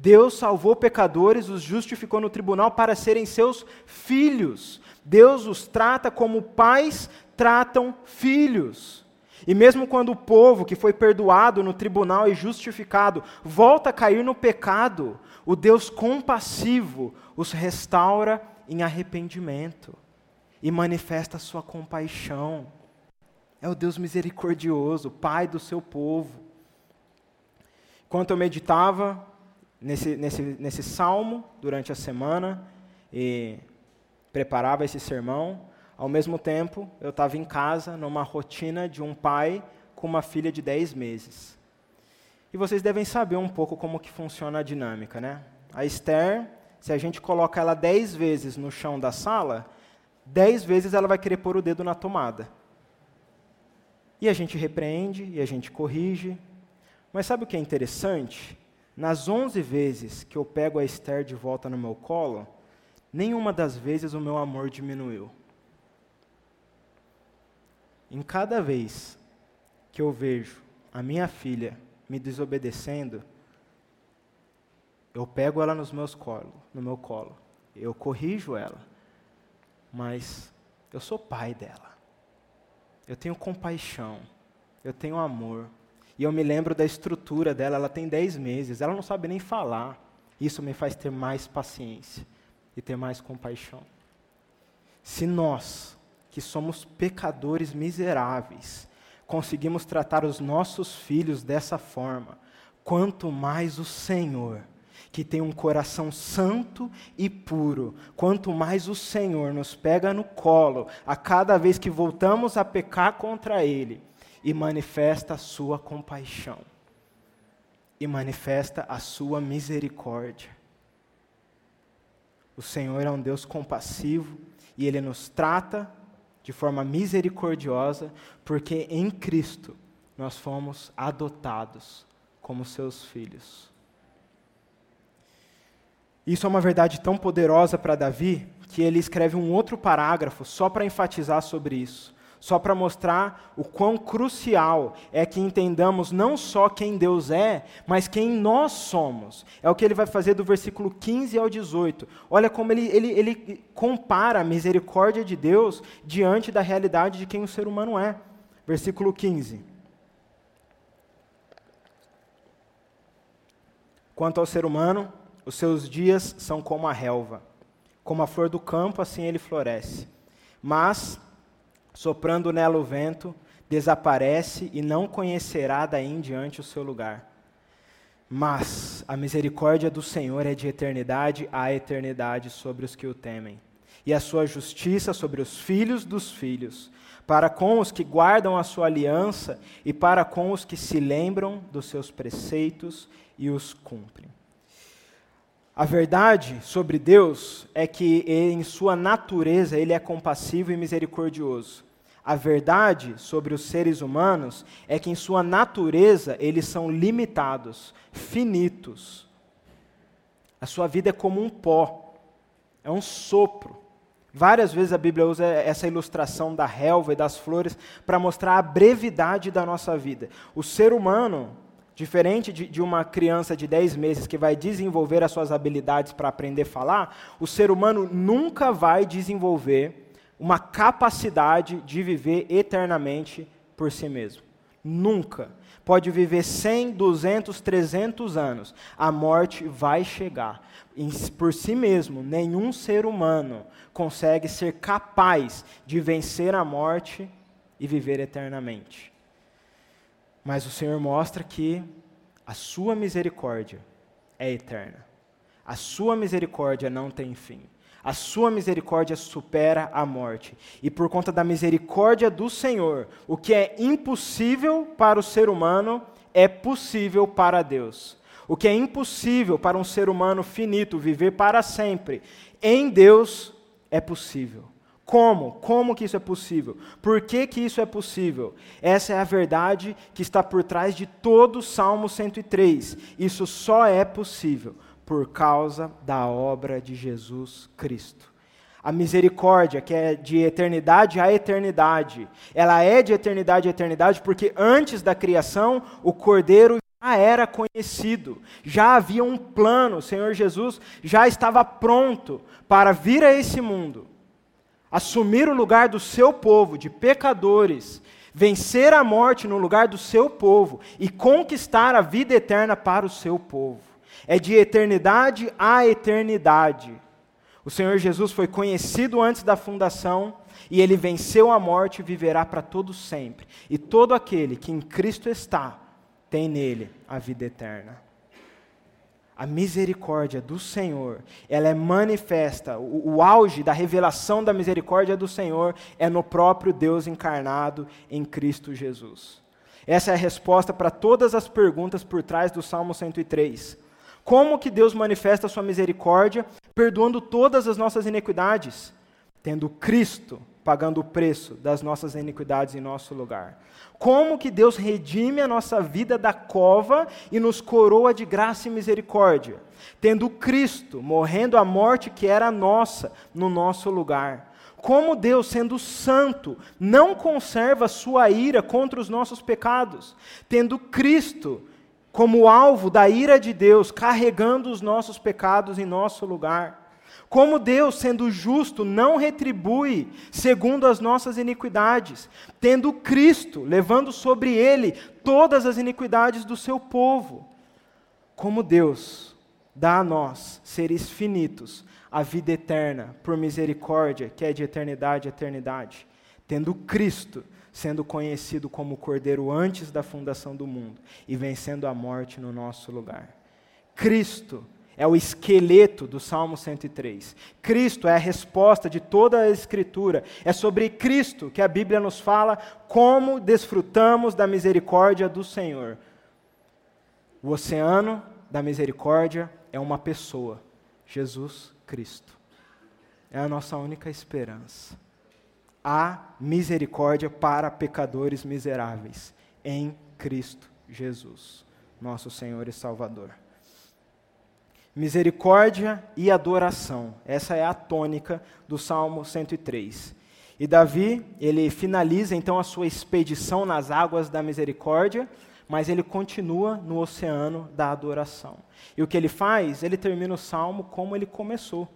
Deus salvou pecadores, os justificou no tribunal para serem seus filhos. Deus os trata como pais tratam filhos. E mesmo quando o povo que foi perdoado no tribunal e justificado volta a cair no pecado, o Deus compassivo os restaura em arrependimento e manifesta sua compaixão. É o Deus misericordioso, Pai do seu povo. Enquanto eu meditava nesse, nesse, nesse salmo durante a semana e preparava esse sermão. Ao mesmo tempo, eu estava em casa, numa rotina de um pai com uma filha de 10 meses. E vocês devem saber um pouco como que funciona a dinâmica, né? A Esther, se a gente coloca ela 10 vezes no chão da sala, 10 vezes ela vai querer pôr o dedo na tomada. E a gente repreende, e a gente corrige. Mas sabe o que é interessante? Nas 11 vezes que eu pego a Esther de volta no meu colo, nenhuma das vezes o meu amor diminuiu. Em cada vez que eu vejo a minha filha me desobedecendo, eu pego ela nos meus colo, no meu colo, eu corrijo ela, mas eu sou pai dela. Eu tenho compaixão, eu tenho amor. E eu me lembro da estrutura dela, ela tem 10 meses, ela não sabe nem falar. Isso me faz ter mais paciência e ter mais compaixão. Se nós, que somos pecadores miseráveis, conseguimos tratar os nossos filhos dessa forma, quanto mais o Senhor, que tem um coração santo e puro, quanto mais o Senhor nos pega no colo a cada vez que voltamos a pecar contra Ele e manifesta a sua compaixão, e manifesta a sua misericórdia. O Senhor é um Deus compassivo e Ele nos trata de forma misericordiosa, porque em Cristo nós fomos adotados como seus filhos. Isso é uma verdade tão poderosa para Davi que ele escreve um outro parágrafo só para enfatizar sobre isso só para mostrar o quão crucial é que entendamos não só quem Deus é, mas quem nós somos. É o que ele vai fazer do versículo 15 ao 18. Olha como ele, ele, ele compara a misericórdia de Deus diante da realidade de quem o ser humano é. Versículo 15. Quanto ao ser humano, os seus dias são como a relva, como a flor do campo, assim ele floresce. Mas soprando nela o vento, desaparece e não conhecerá daí em diante o seu lugar. Mas a misericórdia do Senhor é de eternidade a eternidade sobre os que o temem, e a sua justiça sobre os filhos dos filhos, para com os que guardam a sua aliança e para com os que se lembram dos seus preceitos e os cumprem. A verdade sobre Deus é que, em sua natureza, ele é compassivo e misericordioso. A verdade sobre os seres humanos é que, em sua natureza, eles são limitados, finitos. A sua vida é como um pó, é um sopro. Várias vezes a Bíblia usa essa ilustração da relva e das flores para mostrar a brevidade da nossa vida. O ser humano, diferente de, de, uma criança de 10 meses que vai desenvolver as suas habilidades para aprender a falar, o ser humano nunca vai desenvolver uma capacidade de viver eternamente por si mesmo. Nunca. Pode viver 100, 200, 300 anos. A morte vai chegar. Por si mesmo, nenhum ser humano consegue ser capaz de vencer a morte e viver eternamente. Mas o Senhor mostra que a sua misericórdia é eterna. A sua misericórdia não tem fim. A sua misericórdia supera a morte. E por conta da misericórdia do Senhor, o que é impossível para o ser humano é possível para Deus. O que é impossível para um ser humano finito viver para sempre, em Deus é possível. Como? Como que isso é possível? Por que, que isso é possível? Essa é a verdade que está por trás de todo o Salmo 103. Isso só é possível por causa da obra de Jesus Cristo. A misericórdia, que é de eternidade a eternidade, ela é de eternidade a eternidade porque antes da criação o Cordeiro já era conhecido, já havia um plano, o Senhor Jesus já estava pronto para vir a esse mundo, assumir o lugar do seu povo, de pecadores, vencer a morte no lugar do seu povo e conquistar a vida eterna para o seu povo é de eternidade a eternidade. O Senhor Jesus foi conhecido antes da fundação e ele venceu a morte e viverá para todo sempre. E todo aquele que em Cristo está tem nele a vida eterna. a misericórdia do Senhor, ela é manifesta, o, o, auge da revelação da misericórdia do Senhor é no próprio Deus encarnado em Cristo Jesus. Essa é a resposta para todas as perguntas por trás do Salmo 103. Como que Deus manifesta a sua misericórdia, perdoando todas as nossas iniquidades? Tendo Cristo pagando o preço das nossas iniquidades em nosso lugar. Como que Deus redime a nossa vida da cova e nos coroa de graça e misericórdia, tendo Cristo morrendo a morte que era nossa no nosso lugar. Como Deus, sendo santo, não conserva sua ira contra os nossos pecados, tendo Cristo como alvo da ira de Deus, carregando os nossos pecados em nosso lugar. Como Deus, sendo justo, não retribui segundo as nossas iniquidades, tendo Cristo levando sobre ele todas as iniquidades do seu povo. Como Deus dá a nós, seres finitos, a vida eterna por misericórdia, que é de eternidade a eternidade, tendo Cristo sendo conhecido como Cordeiro antes da fundação do mundo e vencendo a morte no nosso lugar. Cristo é o esqueleto do Salmo 103. Cristo é a resposta de toda a Escritura. É sobre Cristo que a Bíblia nos fala como desfrutamos da misericórdia do Senhor. O oceano da misericórdia é uma pessoa, Jesus Cristo. É a nossa única esperança. Há misericórdia para pecadores miseráveis em Cristo Jesus, nosso Senhor e Salvador misericórdia e adoração. Essa é a tônica do Salmo 103. E Davi, ele finaliza então a sua expedição nas águas da misericórdia, mas ele continua no oceano da adoração. E o que ele faz? Ele termina o salmo como ele começou.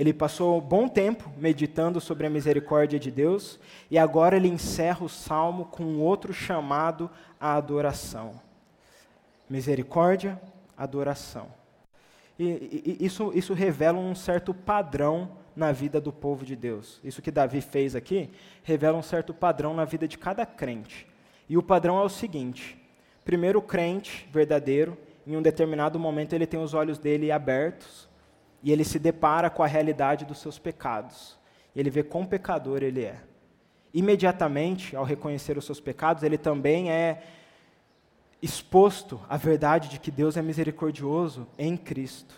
Ele passou um bom tempo meditando sobre a misericórdia de Deus, e agora ele encerra o salmo com outro chamado à adoração. Misericórdia, adoração. E, e, isso, isso revela um certo padrão na vida do povo de Deus. Isso que Davi fez aqui revela um certo padrão na vida de cada crente. E o padrão é o seguinte: primeiro, o crente verdadeiro, em um determinado momento, ele tem os olhos dele abertos e ele se depara com a realidade dos seus pecados. Ele vê quão pecador ele é. Imediatamente, ao reconhecer os seus pecados, ele também é exposto à verdade de que Deus é misericordioso em Cristo.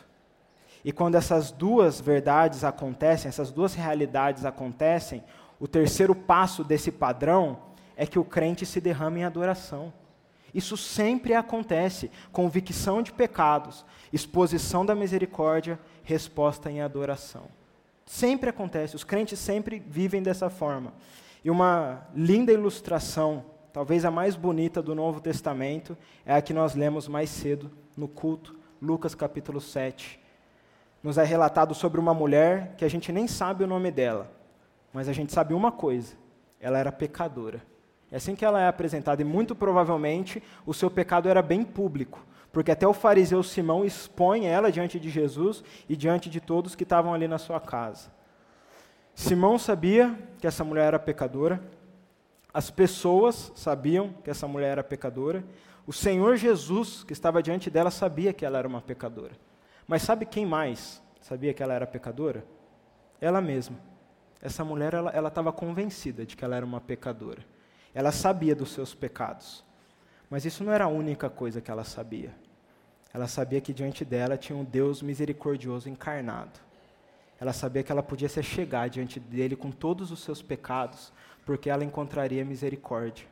E quando essas duas verdades acontecem, essas duas realidades acontecem, o terceiro passo desse padrão é que o crente se derrama em adoração. Isso sempre acontece: convicção de pecados, exposição da misericórdia, resposta em adoração. Sempre acontece, os crentes sempre vivem dessa forma. E uma linda ilustração talvez a mais bonita do Novo Testamento, é a que nós lemos mais cedo no culto, Lucas capítulo 7. Nos é relatado sobre uma mulher que a gente nem sabe o nome dela, mas a gente sabe uma coisa: ela era pecadora. É assim que ela é apresentada, e muito provavelmente o seu pecado era bem público, porque até o fariseu Simão expõe ela diante de Jesus e diante de todos que estavam ali na sua casa. Simão sabia que essa mulher era pecadora, as pessoas sabiam que essa mulher era pecadora. O Senhor Jesus, que estava diante dela, sabia que ela era uma pecadora. Mas sabe quem mais sabia que ela era pecadora? Ela mesma. Essa mulher, ela estava convencida de que ela era uma pecadora. Ela sabia dos seus pecados. Mas isso não era a única coisa que ela sabia. Ela sabia que diante dela tinha um Deus misericordioso encarnado. Ela sabia que ela podia se chegar diante dele com todos os seus pecados, porque ela encontraria misericórdia.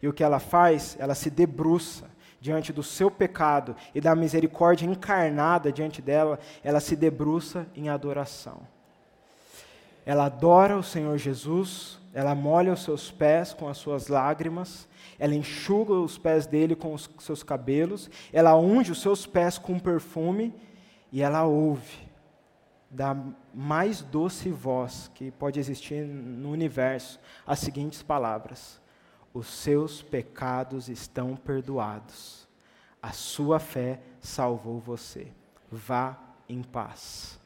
E o que ela faz? Ela se debruça diante do seu pecado e da misericórdia encarnada diante dela, ela se debruça em adoração. Ela adora o Senhor Jesus, ela molha os seus pés com as suas lágrimas, ela enxuga os pés dele com os seus cabelos, ela unge os seus pés com perfume e ela ouve da mais doce voz que pode existir no universo as seguintes palavras: Os seus pecados estão perdoados, a sua fé salvou você. Vá em paz.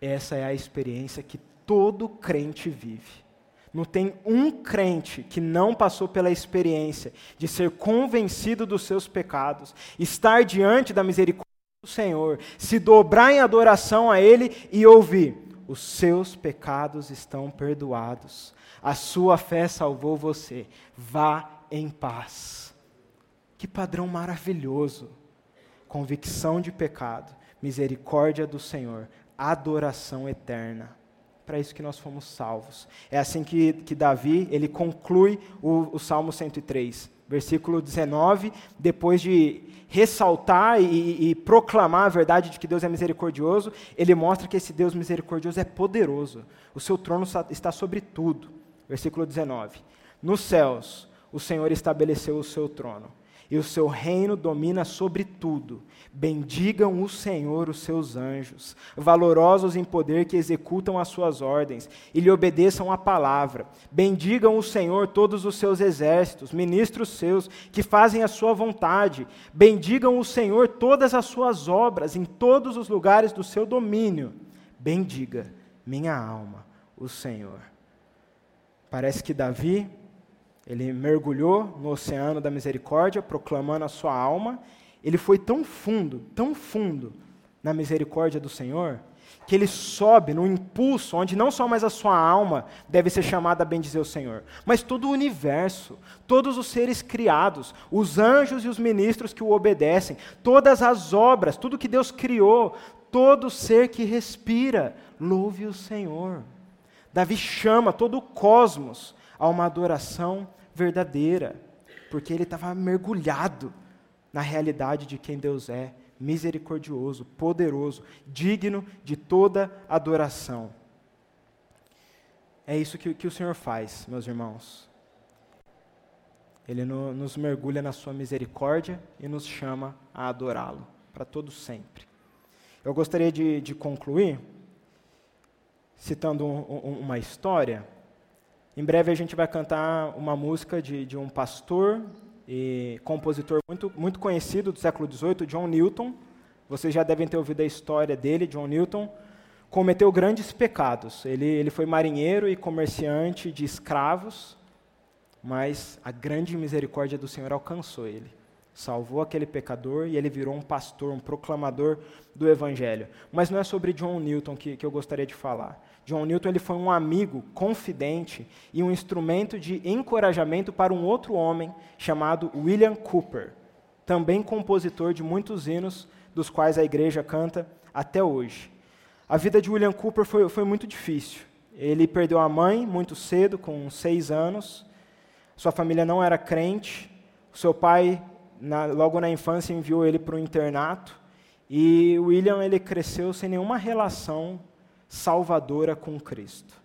Essa é a experiência que todo crente vive. Não tem um crente que não passou pela experiência de ser convencido dos seus pecados, estar diante da misericórdia do Senhor, se dobrar em adoração a Ele e ouvir: os seus pecados estão perdoados, a sua fé salvou você, vá em paz. Que padrão maravilhoso! Convicção de pecado, misericórdia do Senhor, adoração eterna. Para isso que nós fomos salvos. É assim que, que Davi ele conclui o, o Salmo 103 versículo 19, depois de ressaltar e, e, proclamar a verdade de que Deus é misericordioso, ele mostra que esse Deus misericordioso é poderoso. O seu trono está sobre tudo. Versículo 19: Nos céus o Senhor estabeleceu o seu trono e o seu reino domina sobre tudo. Bendigam o Senhor os seus anjos, valorosos em poder que executam as suas ordens, e lhe obedeçam a palavra. Bendigam o Senhor todos os seus exércitos, ministros seus, que fazem a sua vontade. Bendigam o Senhor todas as suas obras, em todos os lugares do seu domínio. Bendiga, minha alma, o Senhor. Parece que Davi ele mergulhou no oceano da misericórdia, proclamando a sua alma. Ele foi tão fundo, tão fundo na misericórdia do Senhor, que ele sobe no impulso onde não só mais a sua alma deve ser chamada a bendizer o Senhor, mas todo o universo, todos os seres criados, os anjos e os ministros que o obedecem, todas as obras, tudo que Deus criou, todo ser que respira, louve o Senhor. Davi chama todo o cosmos a uma adoração verdadeira, porque ele estava mergulhado na realidade de quem Deus é, misericordioso, poderoso, digno de toda adoração. É isso que, que o Senhor faz, meus irmãos. Ele no, nos mergulha na sua misericórdia e nos chama a adorá-lo, para todo sempre. Eu gostaria de, de concluir citando um, um, uma história em breve a gente vai cantar uma música de, de um pastor e compositor muito, muito conhecido do século XVIII, John Newton. Vocês já devem ter ouvido a história dele, John Newton. Cometeu grandes pecados. Ele, ele foi marinheiro e comerciante de escravos, mas a grande misericórdia do Senhor alcançou ele. Salvou aquele pecador e ele virou um pastor, um proclamador do Evangelho. Mas não é sobre John Newton que, que eu gostaria de falar. John Newton ele foi um amigo, confidente e um instrumento de encorajamento para um outro homem chamado William Cooper, também compositor de muitos hinos, dos quais a igreja canta até hoje. A vida de William Cooper foi, foi muito difícil. Ele perdeu a mãe muito cedo, com seis anos. Sua família não era crente. Seu pai, na, logo na infância, enviou ele para um internato. E William ele cresceu sem nenhuma relação salvadora com Cristo.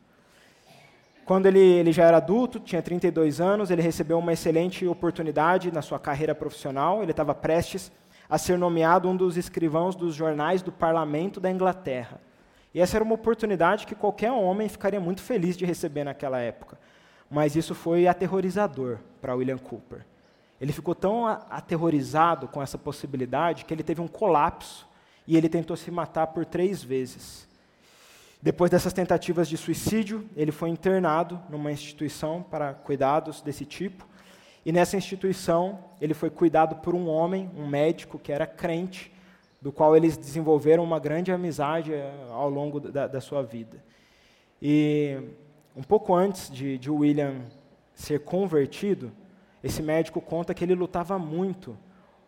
Quando ele, ele já era adulto, tinha 32 anos, ele recebeu uma excelente oportunidade na sua carreira profissional. Ele estava prestes a ser nomeado um dos escrivãos dos jornais do parlamento da Inglaterra. E essa era uma oportunidade que qualquer homem ficaria muito feliz de receber naquela época. Mas isso foi aterrorizador para William Cooper. Ele ficou tão aterrorizado com essa possibilidade que ele teve um colapso e ele tentou se matar por três vezes. Depois dessas tentativas de suicídio, ele foi internado numa instituição para cuidados desse tipo. E nessa instituição, ele foi cuidado por um homem, um médico que era crente, do qual eles desenvolveram uma grande amizade eh, ao longo da, da sua vida. E um pouco antes de, de William ser convertido, esse médico conta que ele lutava muito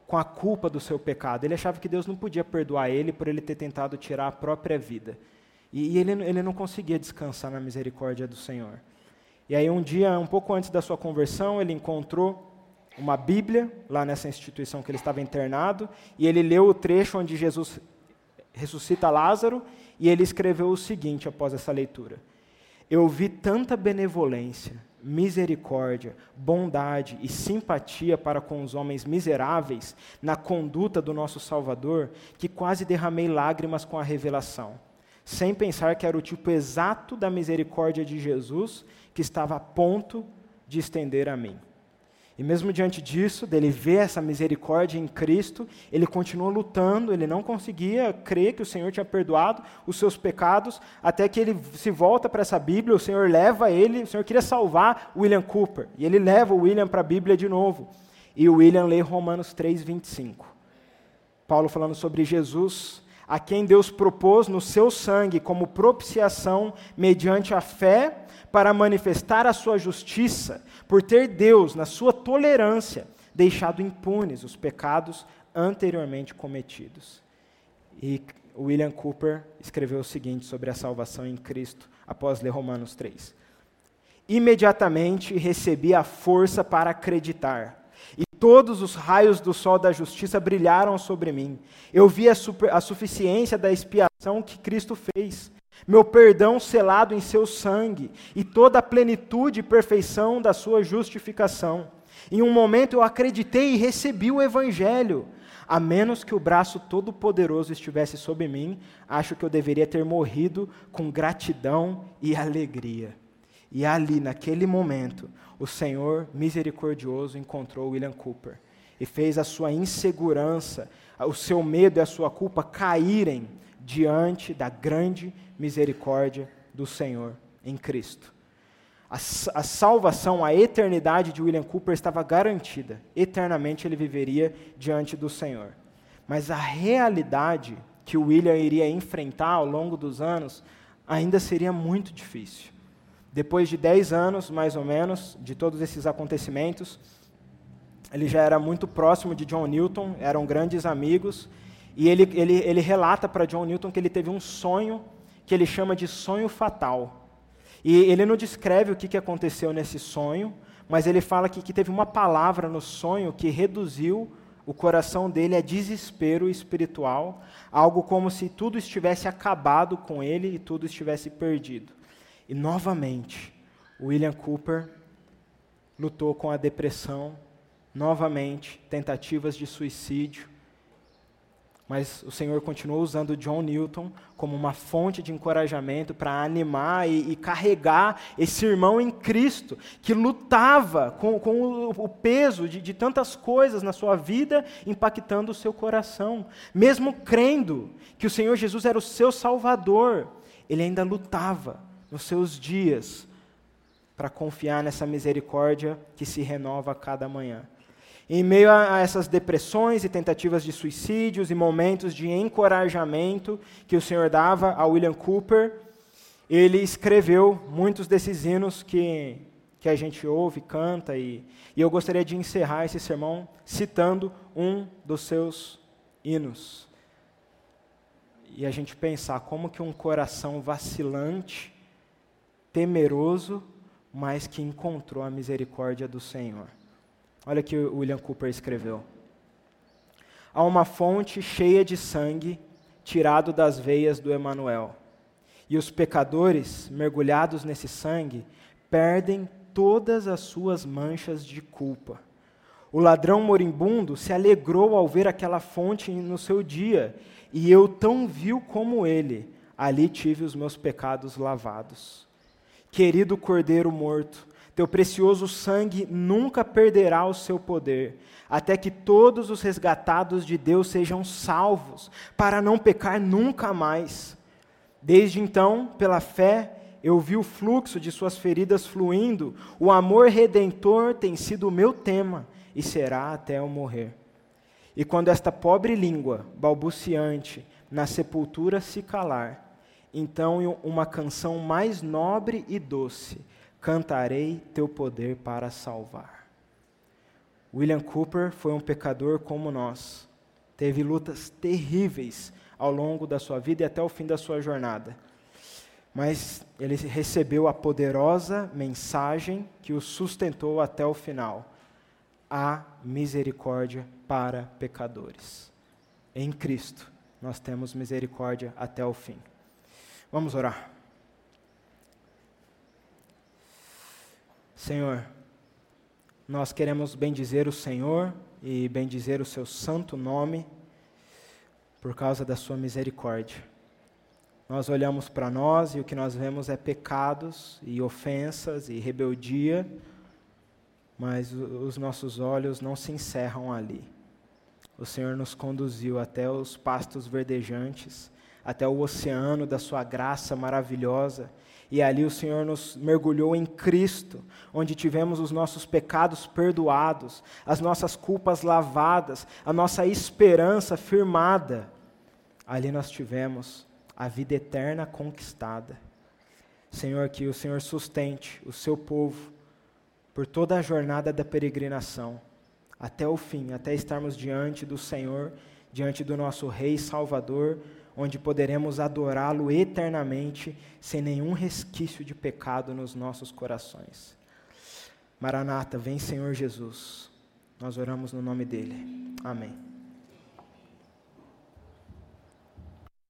com a culpa do seu pecado. Ele achava que Deus não podia perdoar ele por ele ter tentado tirar a própria vida. E, ele, ele não conseguia descansar na misericórdia do Senhor. E aí, um dia, um pouco antes da sua conversão, ele encontrou uma Bíblia lá nessa instituição que ele estava internado, e ele leu o trecho onde Jesus ressuscita Lázaro, e ele escreveu o seguinte após essa leitura: Eu vi tanta benevolência, misericórdia, bondade e simpatia para com os homens miseráveis na conduta do nosso Salvador, que quase derramei lágrimas com a revelação sem pensar que era o tipo exato da misericórdia de Jesus que estava a ponto de estender a mim. E mesmo diante disso, dele ver essa misericórdia em Cristo, ele continuou lutando, ele não conseguia crer que o Senhor tinha perdoado os seus pecados, até que ele se volta para essa Bíblia, o Senhor leva ele, o Senhor queria salvar William Cooper, e ele leva o William para a Bíblia de novo. E o William lê Romanos 3, 25. Paulo falando sobre Jesus, a quem Deus propôs no seu sangue como propiciação mediante a fé para manifestar a sua justiça, por ter Deus, na sua tolerância, deixado impunes os pecados anteriormente cometidos. E William Cooper escreveu o seguinte sobre a salvação em Cristo, após ler Romanos 3. Imediatamente recebi a força para acreditar e todos os raios do sol da justiça brilharam sobre mim. Eu vi a, super, a suficiência da expiação que Cristo fez, meu perdão selado em seu sangue e toda a plenitude e perfeição da sua justificação. Em um momento eu acreditei e recebi o Evangelho. A menos que o braço todo-poderoso estivesse sobre mim, acho que eu deveria ter morrido com gratidão e alegria. E ali, naquele momento, o Senhor misericordioso encontrou William Cooper e fez a sua insegurança, o seu medo e a sua culpa caírem diante da grande misericórdia do Senhor em Cristo. A, a, salvação, a eternidade de William Cooper estava garantida. Eternamente ele viveria diante do Senhor. Mas a realidade que William iria enfrentar ao longo dos anos ainda seria muito difícil. Depois de dez anos, mais ou menos, de todos esses acontecimentos, ele já era muito próximo de John Newton, eram grandes amigos, e ele, ele, ele relata para John Newton que ele teve um sonho que ele chama de sonho fatal. E ele não descreve o que, aconteceu nesse sonho, mas ele fala que teve uma palavra no sonho que reduziu o coração dele a desespero espiritual, algo como se tudo estivesse acabado com ele e tudo estivesse perdido. E novamente, William Cooper lutou com a depressão, novamente, tentativas de suicídio. Mas o Senhor continuou usando John Newton como uma fonte de encorajamento para animar e, e, carregar esse irmão em Cristo, que lutava com, com o, o, peso de, de tantas coisas na sua vida, impactando o seu coração. Mesmo crendo que o Senhor Jesus era o seu Salvador, ele ainda lutava nos seus dias para confiar nessa misericórdia que se renova a cada manhã. Em meio a essas depressões e tentativas de suicídios e momentos de encorajamento que o Senhor dava a William Cooper, ele escreveu muitos desses hinos que, que a gente ouve, canta, e, e eu gostaria de encerrar esse sermão citando um dos seus hinos. E a gente pensar como que um coração vacilante temeroso, mas que encontrou a misericórdia do Senhor. Olha que o William Cooper escreveu. Há uma fonte cheia de sangue tirado das veias do Emanuel. E os pecadores, mergulhados nesse sangue, perdem todas as suas manchas de culpa. O ladrão moribundo se alegrou ao ver aquela fonte no seu dia, e eu, tão vil como ele, ali tive os meus pecados lavados. Querido Cordeiro morto, teu precioso sangue nunca perderá o seu poder, até que todos os resgatados de Deus sejam salvos, para não pecar nunca mais. Desde então, pela fé, eu vi o fluxo de suas feridas fluindo, o amor redentor tem sido o meu tema e será até eu morrer. E quando esta pobre língua, balbuciante, na sepultura se calar, então uma canção mais nobre e doce: Cantarei teu poder para salvar. William Cooper foi um pecador como nós. Teve lutas terríveis ao longo da sua vida e até o fim da sua jornada. Mas ele recebeu a poderosa mensagem que o sustentou até o final: a misericórdia para pecadores. Em Cristo, nós temos misericórdia até o fim. Vamos orar. Senhor, nós queremos bendizer o Senhor e bendizer o seu santo nome por causa da sua misericórdia. Nós olhamos para nós e o que nós vemos é pecados e ofensas e rebeldia, mas os nossos olhos não se encerram ali. O Senhor nos conduziu até os pastos verdejantes até o oceano da Sua graça maravilhosa. E ali o Senhor nos mergulhou em Cristo, onde tivemos os nossos pecados perdoados, as nossas culpas lavadas, a nossa esperança firmada. Ali nós tivemos a vida eterna conquistada. Senhor, que o Senhor sustente o seu povo por toda a jornada da peregrinação, até o fim, até estarmos diante do Senhor, diante do nosso Rei Salvador, onde poderemos adorá-lo eternamente, sem nenhum resquício de pecado nos nossos corações. Maranata, vem Senhor Jesus. Nós oramos no nome dele. Amém.